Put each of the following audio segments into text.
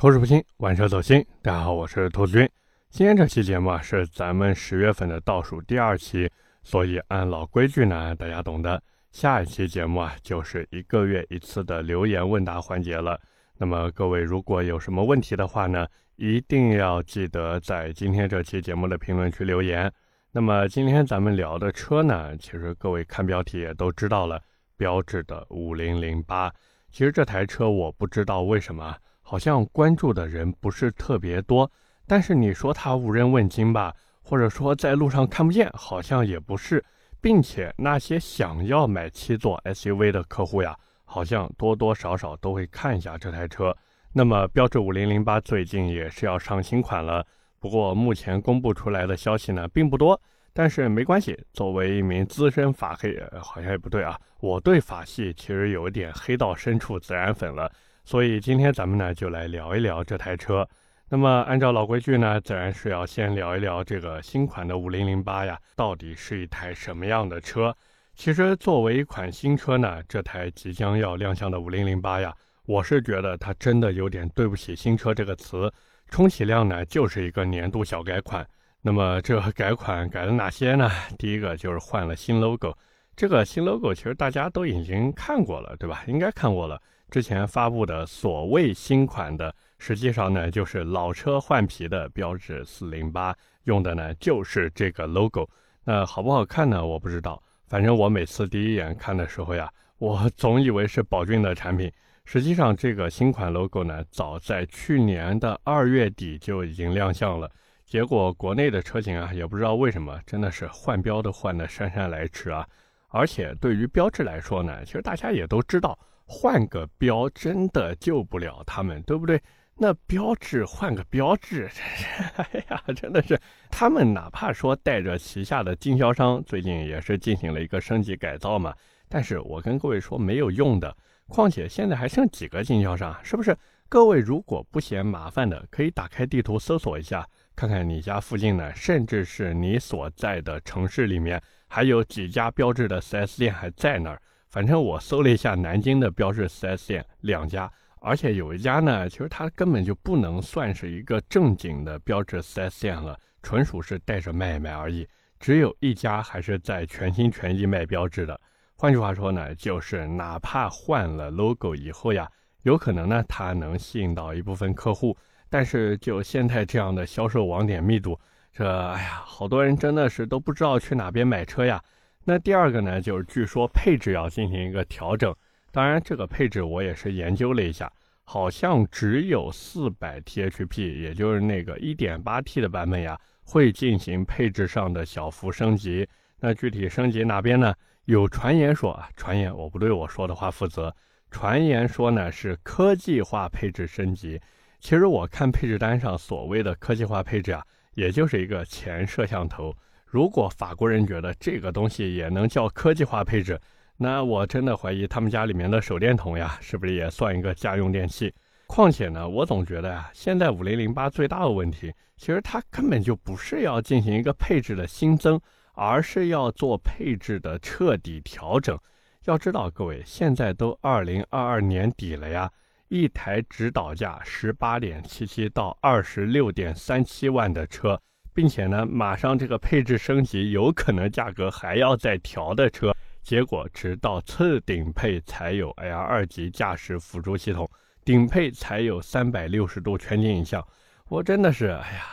口齿不清，玩车走心。大家好，我是兔子君。今天这期节目啊，是咱们十月份的倒数第二期，所以按老规矩呢，大家懂的。下一期节目啊，就是一个月一次的留言问答环节了。那么各位如果有什么问题的话呢，一定要记得在今天这期节目的评论区留言。那么今天咱们聊的车呢，其实各位看标题也都知道了，标致的五零零八。其实这台车我不知道为什么。好像关注的人不是特别多，但是你说它无人问津吧，或者说在路上看不见，好像也不是，并且那些想要买七座 SUV 的客户呀，好像多多少少都会看一下这台车。那么标致五零零八最近也是要上新款了，不过目前公布出来的消息呢并不多，但是没关系，作为一名资深法黑，好像也不对啊，我对法系其实有一点黑到深处自然粉了。所以今天咱们呢就来聊一聊这台车。那么按照老规矩呢，自然是要先聊一聊这个新款的五零零八呀，到底是一台什么样的车？其实作为一款新车呢，这台即将要亮相的五零零八呀，我是觉得它真的有点对不起新车这个词。充其量呢就是一个年度小改款。那么这改款改了哪些呢？第一个就是换了新 logo。这个新 logo 其实大家都已经看过了，对吧？应该看过了。之前发布的所谓新款的，实际上呢就是老车换皮的标致四零八，用的呢就是这个 logo。那好不好看呢？我不知道。反正我每次第一眼看的时候呀，我总以为是宝骏的产品。实际上，这个新款 logo 呢，早在去年的二月底就已经亮相了。结果国内的车型啊，也不知道为什么，真的是换标都换的姗姗来迟啊。而且对于标致来说呢，其实大家也都知道。换个标真的救不了他们，对不对？那标志换个标志，真 是哎呀，真的是他们哪怕说带着旗下的经销商，最近也是进行了一个升级改造嘛。但是我跟各位说没有用的，况且现在还剩几个经销商，是不是？各位如果不嫌麻烦的，可以打开地图搜索一下，看看你家附近呢，甚至是你所在的城市里面，还有几家标志的 4S 店还在那儿。反正我搜了一下南京的标致 4S 店两家，而且有一家呢，其实它根本就不能算是一个正经的标致 4S 店了，纯属是带着卖卖而已。只有一家还是在全心全意卖标致的。换句话说呢，就是哪怕换了 logo 以后呀，有可能呢它能吸引到一部分客户，但是就现在这样的销售网点密度，这哎呀，好多人真的是都不知道去哪边买车呀。那第二个呢，就是据说配置要进行一个调整。当然，这个配置我也是研究了一下，好像只有四百 T H P，也就是那个一点八 T 的版本呀，会进行配置上的小幅升级。那具体升级哪边呢？有传言说啊，传言我不对我说的话负责。传言说呢是科技化配置升级。其实我看配置单上所谓的科技化配置啊，也就是一个前摄像头。如果法国人觉得这个东西也能叫科技化配置，那我真的怀疑他们家里面的手电筒呀，是不是也算一个家用电器？况且呢，我总觉得呀，现在五零零八最大的问题，其实它根本就不是要进行一个配置的新增，而是要做配置的彻底调整。要知道，各位现在都二零二二年底了呀，一台指导价十八点七七到二十六点三七万的车。并且呢，马上这个配置升级，有可能价格还要再调的车，结果直到次顶配才有 L 二级驾驶辅助系统，顶配才有三百六十度全景影像。我真的是，哎呀，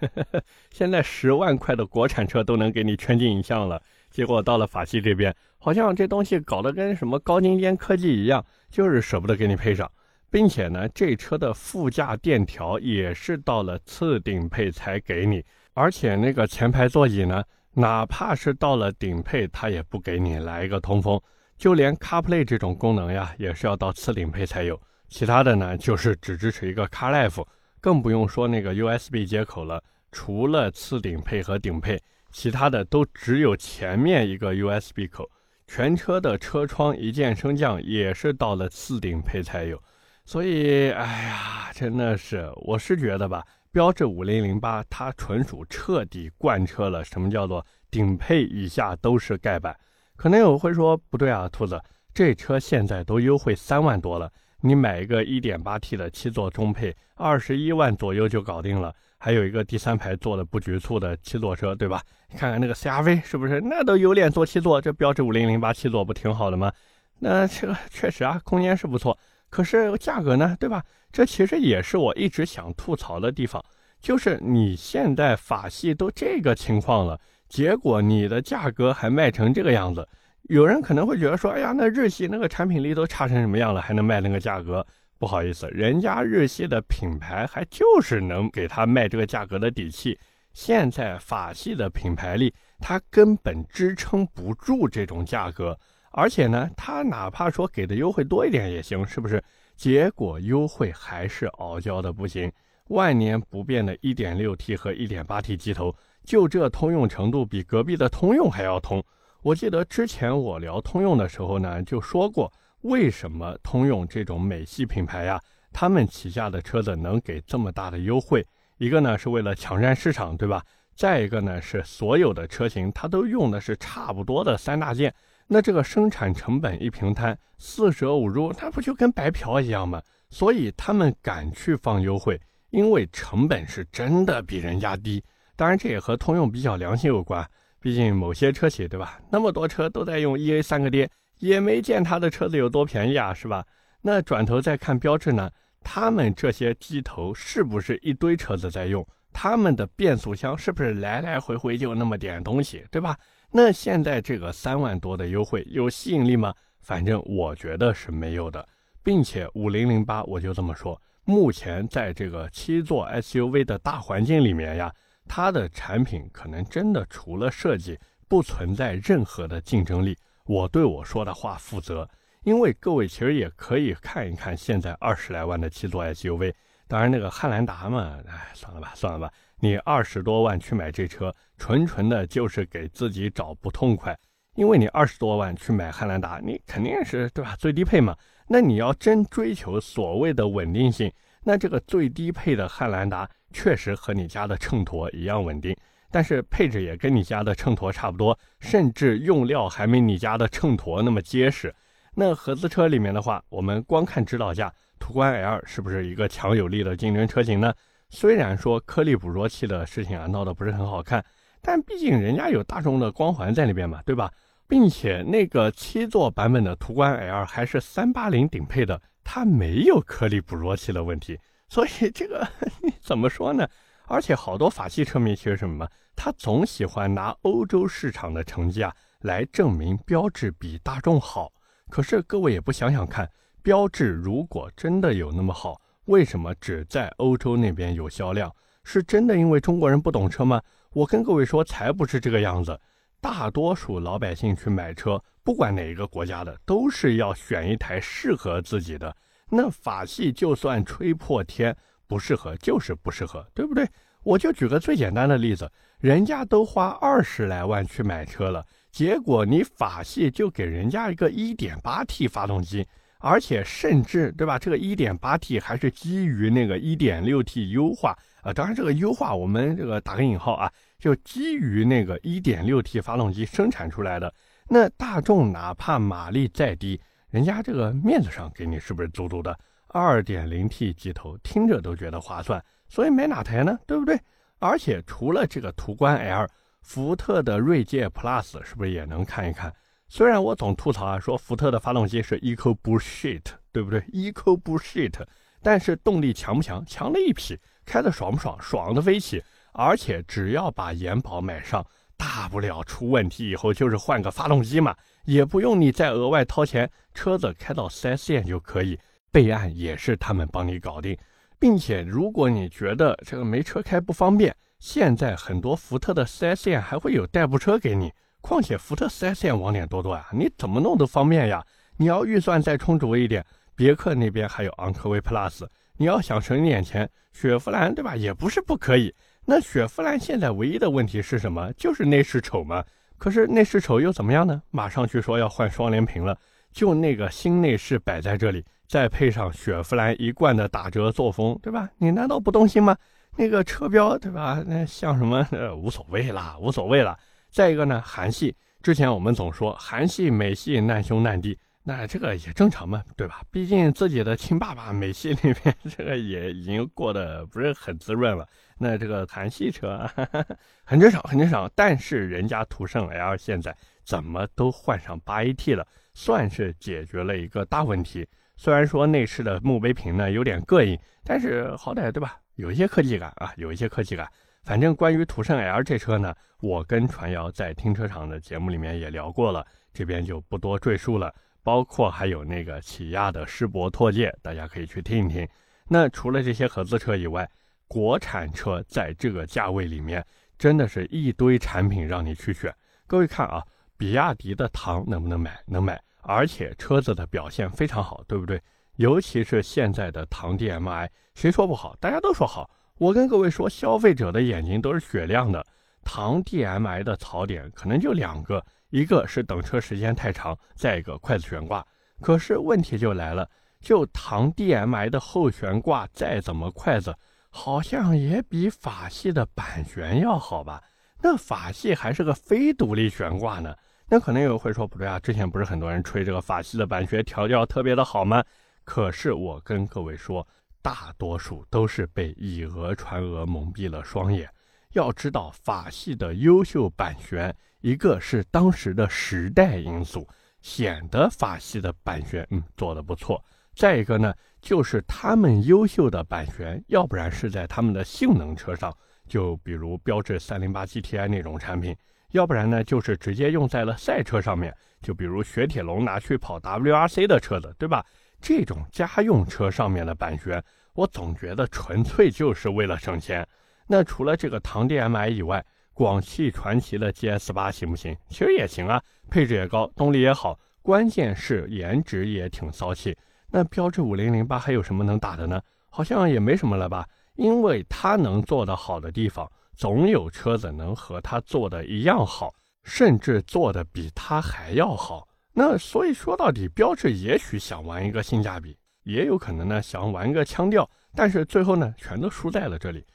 呵 呵现在十万块的国产车都能给你全景影像了，结果到了法系这边，好像这东西搞得跟什么高精尖科技一样，就是舍不得给你配上。并且呢，这车的副驾电调也是到了次顶配才给你，而且那个前排座椅呢，哪怕是到了顶配，它也不给你来一个通风，就连 CarPlay 这种功能呀，也是要到次顶配才有。其他的呢，就是只支持一个 CarLife，更不用说那个 USB 接口了。除了次顶配和顶配，其他的都只有前面一个 USB 口。全车的车窗一键升降也是到了次顶配才有。所以，哎呀，真的是，我是觉得吧，标致五零零八它纯属彻底贯彻了什么叫做顶配以下都是盖板。可能有会说不对啊，兔子，这车现在都优惠三万多了，你买一个 1.8T 的七座中配，二十一万左右就搞定了。还有一个第三排坐的不局促的七座车，对吧？你看看那个 CRV 是不是？那都有脸坐七座，这标致五零零八七座不挺好的吗？那这个确实啊，空间是不错，可是价格呢，对吧？这其实也是我一直想吐槽的地方，就是你现在法系都这个情况了，结果你的价格还卖成这个样子。有人可能会觉得说，哎呀，那日系那个产品力都差成什么样了，还能卖那个价格？不好意思，人家日系的品牌还就是能给他卖这个价格的底气。现在法系的品牌力，它根本支撑不住这种价格。而且呢，它哪怕说给的优惠多一点也行，是不是？结果优惠还是傲娇的不行。万年不变的 1.6T 和 1.8T 机头，就这通用程度，比隔壁的通用还要通。我记得之前我聊通用的时候呢，就说过为什么通用这种美系品牌呀，他们旗下的车子能给这么大的优惠？一个呢是为了抢占市场，对吧？再一个呢是所有的车型它都用的是差不多的三大件，那这个生产成本一平摊，四舍五入，那不就跟白嫖一样吗？所以他们敢去放优惠，因为成本是真的比人家低。当然这也和通用比较良心有关。毕竟某些车企，对吧？那么多车都在用 E A 三个跌，也没见他的车子有多便宜啊，是吧？那转头再看标致呢？他们这些机头是不是一堆车子在用？他们的变速箱是不是来来回回就那么点东西，对吧？那现在这个三万多的优惠有吸引力吗？反正我觉得是没有的，并且五零零八我就这么说，目前在这个七座 S U V 的大环境里面呀。它的产品可能真的除了设计，不存在任何的竞争力。我对我说的话负责，因为各位其实也可以看一看现在二十来万的七座 SUV。当然那个汉兰达嘛，哎，算了吧，算了吧。你二十多万去买这车，纯纯的就是给自己找不痛快。因为你二十多万去买汉兰达，你肯定是对吧？最低配嘛。那你要真追求所谓的稳定性，那这个最低配的汉兰达。确实和你家的秤砣一样稳定，但是配置也跟你家的秤砣差不多，甚至用料还没你家的秤砣那么结实。那合资车里面的话，我们光看指导价，途观 L 是不是一个强有力的竞争车型呢？虽然说颗粒捕捉器的事情啊闹得不是很好看，但毕竟人家有大众的光环在那边嘛，对吧？并且那个七座版本的途观 L 还是三八零顶配的，它没有颗粒捕捉器的问题。所以这个 怎么说呢？而且好多法系车迷其实什么？他总喜欢拿欧洲市场的成绩啊来证明标致比大众好。可是各位也不想想看，标致如果真的有那么好，为什么只在欧洲那边有销量？是真的因为中国人不懂车吗？我跟各位说，才不是这个样子。大多数老百姓去买车，不管哪一个国家的，都是要选一台适合自己的。那法系就算吹破天不适合，就是不适合，对不对？我就举个最简单的例子，人家都花二十来万去买车了，结果你法系就给人家一个一点八 T 发动机，而且甚至对吧？这个 1.8T 还是基于那个 1.6T 优化啊，当然这个优化我们这个打个引号啊，就基于那个 1.6T 发动机生产出来的。那大众哪怕马力再低。人家这个面子上给你是不是足足的？二点零 T 机头听着都觉得划算，所以买哪台呢？对不对？而且除了这个途观 L，福特的锐界 Plus 是不是也能看一看？虽然我总吐槽啊，说福特的发动机是 Eco Bullshit，对不对？Eco Bullshit，但是动力强不强？强了一匹，开的爽不爽？爽的飞起！而且只要把延保买上，大不了出问题以后就是换个发动机嘛。也不用你再额外掏钱，车子开到 4S 店就可以备案，也是他们帮你搞定。并且，如果你觉得这个没车开不方便，现在很多福特的 4S 店还会有代步车给你。况且福特 4S 店网点多多呀，你怎么弄都方便呀。你要预算再充足一点，别克那边还有昂科威 Plus。你要想省点钱，雪佛兰对吧？也不是不可以。那雪佛兰现在唯一的问题是什么？就是内饰丑吗？可是内饰丑又怎么样呢？马上据说要换双联屏了，就那个新内饰摆在这里，再配上雪佛兰一贯的打折作风，对吧？你难道不动心吗？那个车标，对吧？那像什么？呃，无所谓啦，无所谓了。再一个呢，韩系，之前我们总说韩系、美系难兄难弟，那这个也正常嘛，对吧？毕竟自己的亲爸爸美系里面这个也已经过得不是很滋润了。那这个韩系车哈哈很正常，很正常。但是人家途胜 L 现在怎么都换上八 AT 了，算是解决了一个大问题。虽然说内饰的墓碑屏呢有点膈应，但是好歹对吧？有一些科技感啊，有一些科技感。反正关于途胜 L 这车呢，我跟传谣在停车场的节目里面也聊过了，这边就不多赘述了。包括还有那个起亚的世博拓界，大家可以去听一听。那除了这些合资车以外，国产车在这个价位里面，真的是一堆产品让你去选。各位看啊，比亚迪的唐能不能买？能买，而且车子的表现非常好，对不对？尤其是现在的唐 DMI，谁说不好？大家都说好。我跟各位说，消费者的眼睛都是雪亮的。唐 DMI 的槽点可能就两个。一个是等车时间太长，再一个筷子悬挂。可是问题就来了，就唐 DMI 的后悬挂再怎么筷子，好像也比法系的板悬要好吧？那法系还是个非独立悬挂呢。那可能有人会说不对啊，之前不是很多人吹这个法系的板悬调教特别的好吗？可是我跟各位说，大多数都是被以讹传讹蒙蔽了双眼。要知道，法系的优秀版悬。一个是当时的时代因素，显得法系的版悬嗯做的不错；再一个呢，就是他们优秀的版悬，要不然是在他们的性能车上，就比如标致三零八 GTI 那种产品；要不然呢，就是直接用在了赛车上面，就比如雪铁龙拿去跑 WRC 的车子，对吧？这种家用车上面的版权，我总觉得纯粹就是为了省钱。那除了这个唐 DM-i 以外，广汽传祺的 GS 八行不行？其实也行啊，配置也高，动力也好，关键是颜值也挺骚气。那标致五零零八还有什么能打的呢？好像也没什么了吧？因为它能做得好的地方，总有车子能和它做的一样好，甚至做的比它还要好。那所以说到底，标致也许想玩一个性价比，也有可能呢想玩个腔调，但是最后呢全都输在了这里。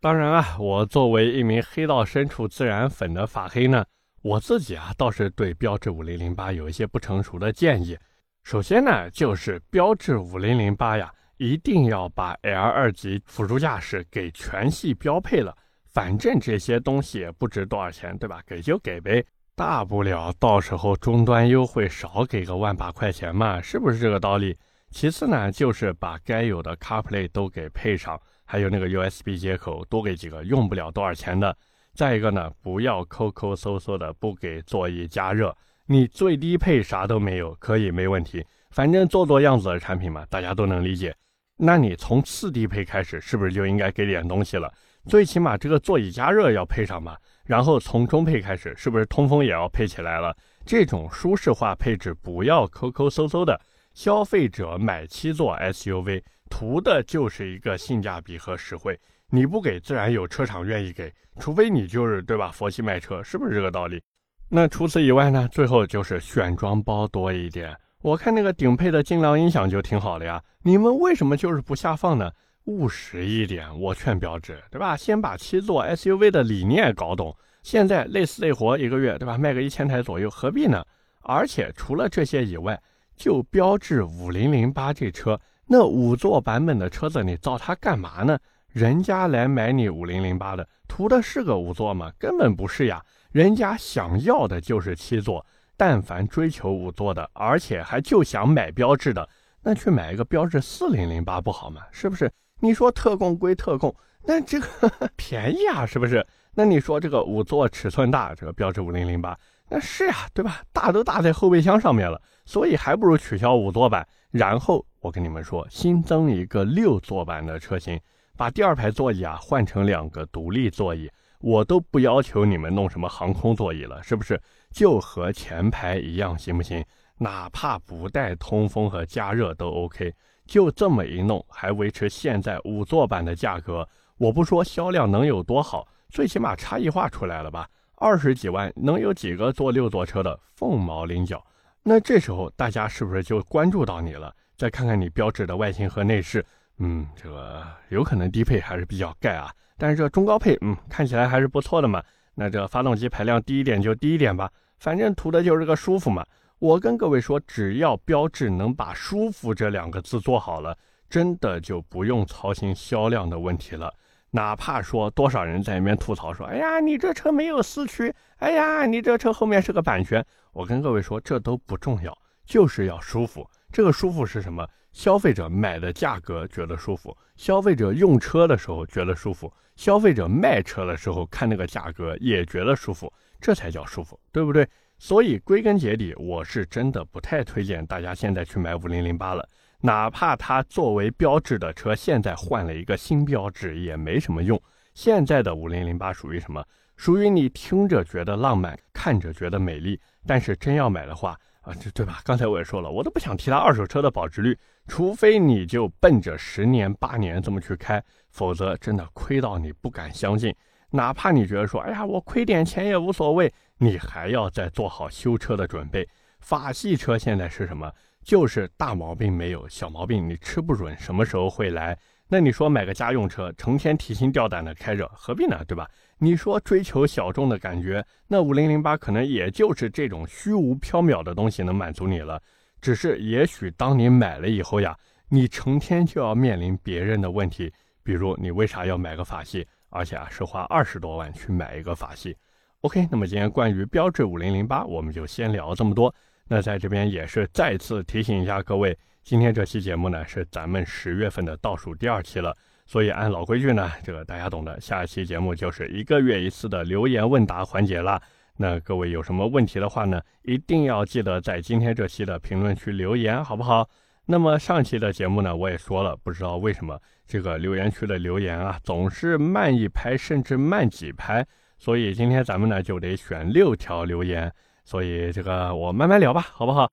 当然啊，我作为一名黑到深处自然粉的法黑呢，我自己啊倒是对标致五零零八有一些不成熟的建议。首先呢，就是标致五零零八呀，一定要把 L 二级辅助驾驶给全系标配了。反正这些东西也不值多少钱，对吧？给就给呗，大不了到时候终端优惠少给个万把块钱嘛，是不是这个道理？其次呢，就是把该有的 CarPlay 都给配上。还有那个 USB 接口，多给几个，用不了多少钱的。再一个呢，不要抠抠搜搜的不给座椅加热，你最低配啥都没有，可以没问题。反正做做样子的产品嘛，大家都能理解。那你从次低配开始，是不是就应该给点东西了？最起码这个座椅加热要配上嘛。然后从中配开始，是不是通风也要配起来了？这种舒适化配置不要抠抠搜搜的。消费者买七座 SUV。图的就是一个性价比和实惠，你不给，自然有车厂愿意给，除非你就是对吧？佛系卖车，是不是这个道理？那除此以外呢？最后就是选装包多一点。我看那个顶配的精良音响就挺好的呀，你们为什么就是不下放呢？务实一点，我劝标致，对吧？先把七座 SUV 的理念搞懂。现在累死累活一个月，对吧？卖个一千台左右，何必呢？而且除了这些以外，就标致五零零八这车。那五座版本的车子你造它干嘛呢？人家来买你五零零八的，图的是个五座吗？根本不是呀！人家想要的就是七座。但凡追求五座的，而且还就想买标致的，那去买一个标致四零零八不好吗？是不是？你说特供归特供，那这个 便宜啊，是不是？那你说这个五座尺寸大，这个标致五零零八，那是呀，对吧？大都大在后备箱上面了，所以还不如取消五座版，然后。我跟你们说，新增一个六座版的车型，把第二排座椅啊换成两个独立座椅，我都不要求你们弄什么航空座椅了，是不是？就和前排一样，行不行？哪怕不带通风和加热都 OK。就这么一弄，还维持现在五座版的价格，我不说销量能有多好，最起码差异化出来了吧？二十几万能有几个坐六座车的凤毛麟角？那这时候大家是不是就关注到你了？再看看你标志的外形和内饰，嗯，这个有可能低配还是比较盖啊，但是这中高配，嗯，看起来还是不错的嘛。那这发动机排量低一点就低一点吧，反正图的就是个舒服嘛。我跟各位说，只要标志能把“舒服”这两个字做好了，真的就不用操心销量的问题了。哪怕说多少人在那边吐槽说：“哎呀，你这车没有四驱，哎呀，你这车后面是个版权。”我跟各位说，这都不重要，就是要舒服。这个舒服是什么？消费者买的价格觉得舒服，消费者用车的时候觉得舒服，消费者卖车的时候看那个价格也觉得舒服，这才叫舒服，对不对？所以归根结底，我是真的不太推荐大家现在去买五零零八了。哪怕它作为标志的车，现在换了一个新标志也没什么用。现在的五零零八属于什么？属于你听着觉得浪漫，看着觉得美丽，但是真要买的话啊，这对吧？刚才我也说了，我都不想提它二手车的保值率，除非你就奔着十年八年这么去开，否则真的亏到你不敢相信。哪怕你觉得说，哎呀，我亏点钱也无所谓。你还要再做好修车的准备。法系车现在是什么？就是大毛病没有，小毛病你吃不准什么时候会来。那你说买个家用车，成天提心吊胆的开着，何必呢？对吧？你说追求小众的感觉，那五零零八可能也就是这种虚无缥缈的东西能满足你了。只是也许当你买了以后呀，你成天就要面临别人的问题，比如你为啥要买个法系，而且啊是花二十多万去买一个法系。OK，那么今天关于标致五零零八，我们就先聊这么多。那在这边也是再次提醒一下各位，今天这期节目呢是咱们十月份的倒数第二期了，所以按老规矩呢，这个大家懂的，下一期节目就是一个月一次的留言问答环节了。那各位有什么问题的话呢，一定要记得在今天这期的评论区留言，好不好？那么上期的节目呢，我也说了，不知道为什么这个留言区的留言啊，总是慢一拍，甚至慢几拍。所以今天咱们呢就得选六条留言，所以这个我慢慢聊吧，好不好？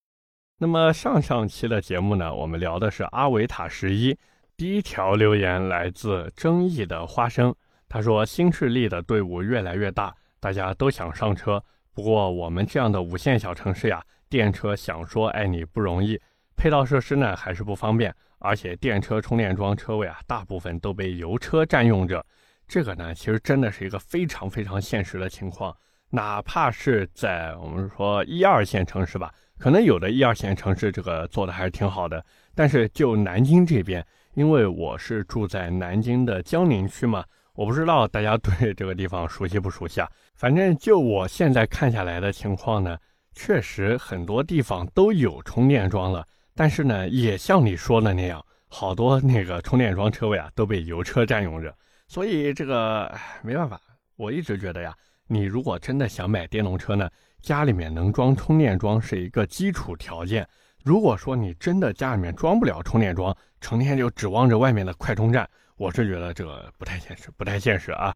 那么上上期的节目呢，我们聊的是阿维塔十一。第一条留言来自争议的花生，他说新势力的队伍越来越大，大家都想上车，不过我们这样的五线小城市呀，电车想说爱你不容易，配套设施呢还是不方便，而且电车充电桩车位啊，大部分都被油车占用着。这个呢，其实真的是一个非常非常现实的情况。哪怕是在我们说一二线城市吧，可能有的一二线城市这个做的还是挺好的。但是就南京这边，因为我是住在南京的江宁区嘛，我不知道大家对 这个地方熟悉不熟悉啊？反正就我现在看下来的情况呢，确实很多地方都有充电桩了，但是呢，也像你说的那样，好多那个充电桩车位啊都被油车占用着。所以这个没办法，我一直觉得呀，你如果真的想买电动车呢，家里面能装充电桩是一个基础条件。如果说你真的家里面装不了充电桩，成天就指望着外面的快充站，我是觉得这个不太现实，不太现实啊。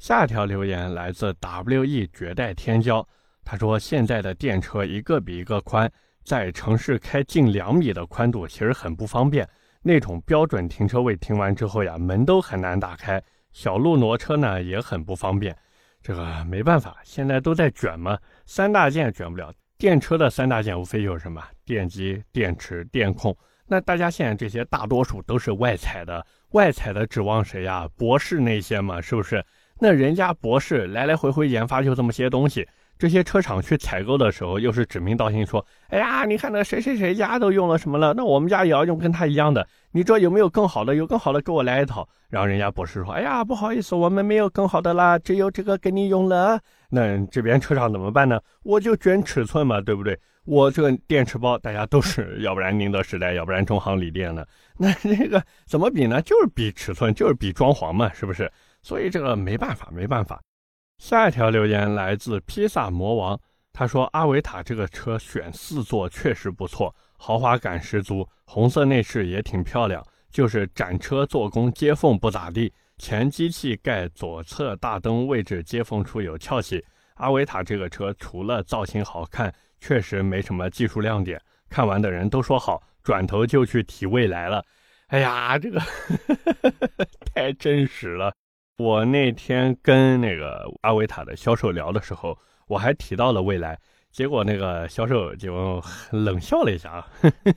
下一条留言来自 WE 绝代天骄，他说现在的电车一个比一个宽，在城市开近两米的宽度其实很不方便。那种标准停车位停完之后呀，门都很难打开，小路挪车呢也很不方便。这个没办法，现在都在卷嘛，三大件卷不了。电车的三大件无非就是什么电机、电池、电控。那大家现在这些大多数都是外采的，外采的指望谁呀？博士那些嘛，是不是？那人家博士来来回回研发就这么些东西。这些车厂去采购的时候，又是指名道姓说：“哎呀，你看那谁谁谁家都用了什么了，那我们家也要用跟他一样的。你这有没有更好的？有更好的，给我来一套。”然后人家博士说：“哎呀，不好意思，我们没有更好的啦，只有这个给你用了。”那这边车厂怎么办呢？我就卷尺寸嘛，对不对？我这个电池包大家都是，要不然宁德时代，要不然中航锂电的。那这个怎么比呢？就是比尺寸，就是比装潢嘛，是不是？所以这个没办法，没办法。下一条留言来自披萨魔王，他说：“阿维塔这个车选四座确实不错，豪华感十足，红色内饰也挺漂亮，就是展车做工接缝不咋地，前机器盖左侧大灯位置接缝处有翘起。阿维塔这个车除了造型好看，确实没什么技术亮点。看完的人都说好，转头就去提未来了。哎呀，这个 太真实了。”我那天跟那个阿维塔的销售聊的时候，我还提到了未来，结果那个销售就冷笑了一下啊，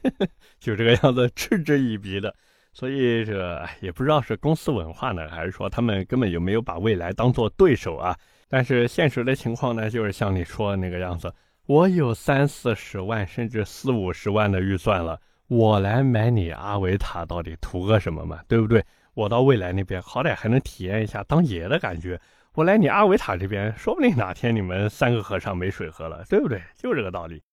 就这个样子嗤之以鼻的。所以这也不知道是公司文化呢，还是说他们根本就没有把未来当做对手啊。但是现实的情况呢，就是像你说的那个样子，我有三四十万甚至四五十万的预算了，我来买你阿维塔到底图个什么嘛？对不对？我到未来那边好歹还能体验一下当爷的感觉。我来你阿维塔这边，说不定哪天你们三个和尚没水喝了，对不对？就这个道理。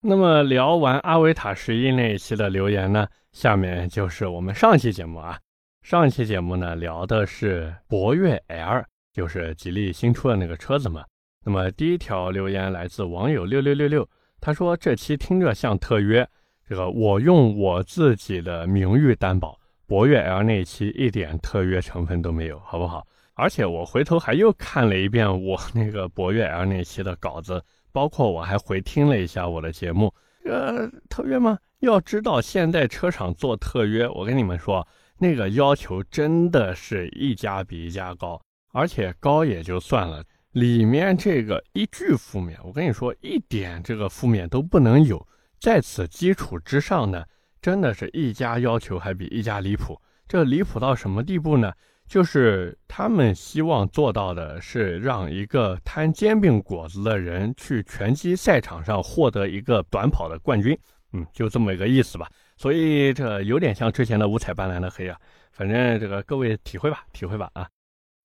那么聊完阿维塔十一那一期的留言呢，下面就是我们上期节目啊。上期节目呢聊的是博越 L，就是吉利新出的那个车子嘛。那么第一条留言来自网友六六六六，他说这期听着像特约，这个我用我自己的名誉担保，博越 L 那期一点特约成分都没有，好不好？而且我回头还又看了一遍我那个博越 L 那期的稿子，包括我还回听了一下我的节目。呃，特约吗？要知道现在车厂做特约，我跟你们说，那个要求真的是一家比一家高，而且高也就算了，里面这个一句负面，我跟你说一点这个负面都不能有。在此基础之上呢，真的是一家要求还比一家离谱。这离谱到什么地步呢？就是他们希望做到的是让一个摊煎饼果子的人去拳击赛场上获得一个短跑的冠军，嗯，就这么一个意思吧。所以这有点像之前的五彩斑斓的黑啊，反正这个各位体会吧，体会吧啊。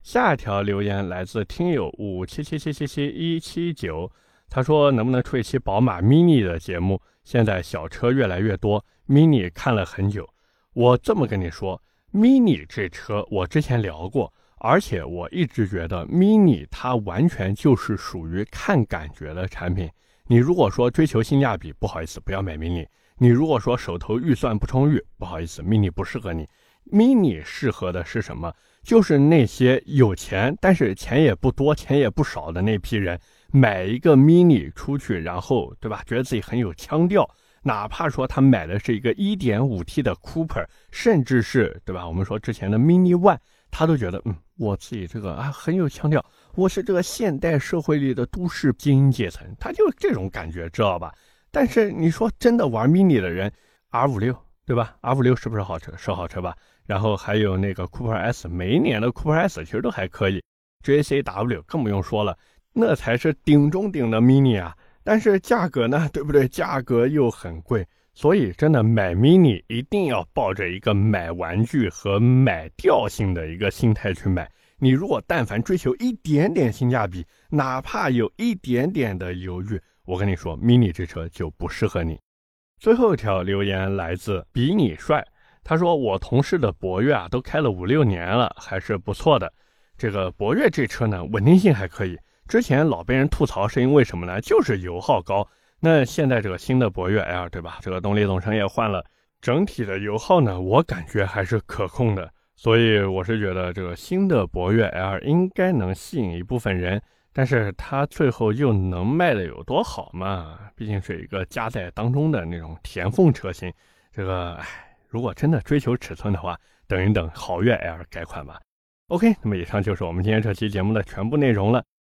下一条留言来自听友五七七七七七一七九，他说能不能出一期宝马 mini 的节目？现在小车越来越多，mini 看了很久，我这么跟你说。mini 这车我之前聊过，而且我一直觉得 mini 它完全就是属于看感觉的产品。你如果说追求性价比，不好意思，不要买 mini。你如果说手头预算不充裕，不好意思，mini 不适合你。mini 适合的是什么？就是那些有钱但是钱也不多、钱也不少的那批人，买一个 mini 出去，然后对吧？觉得自己很有腔调。哪怕说他买的是一个 1.5T 的 Cooper，甚至是对吧？我们说之前的 Mini One，他都觉得嗯，我自己这个啊很有腔调，我是这个现代社会里的都市精英阶层，他就这种感觉，知道吧？但是你说真的玩 Mini 的人，R56 对吧？R56 是不是好车？是好车吧？然后还有那个 Cooper S，每一年的 Cooper S 其实都还可以，JCW 更不用说了，那才是顶中顶的 Mini 啊。但是价格呢，对不对？价格又很贵，所以真的买 mini 一定要抱着一个买玩具和买调性的一个心态去买。你如果但凡追求一点点性价比，哪怕有一点点的犹豫，我跟你说，mini 这车就不适合你。最后一条留言来自比你帅，他说我同事的博越啊，都开了五六年了，还是不错的。这个博越这车呢，稳定性还可以。之前老被人吐槽是因为什么呢？就是油耗高。那现在这个新的博越 L 对吧？这个动力总成也换了，整体的油耗呢，我感觉还是可控的。所以我是觉得这个新的博越 L 应该能吸引一部分人，但是它最后又能卖的有多好嘛？毕竟是一个加在当中的那种填缝车型。这个，唉，如果真的追求尺寸的话，等一等豪越 L 改款吧。OK，那么以上就是我们今天这期节目的全部内容了。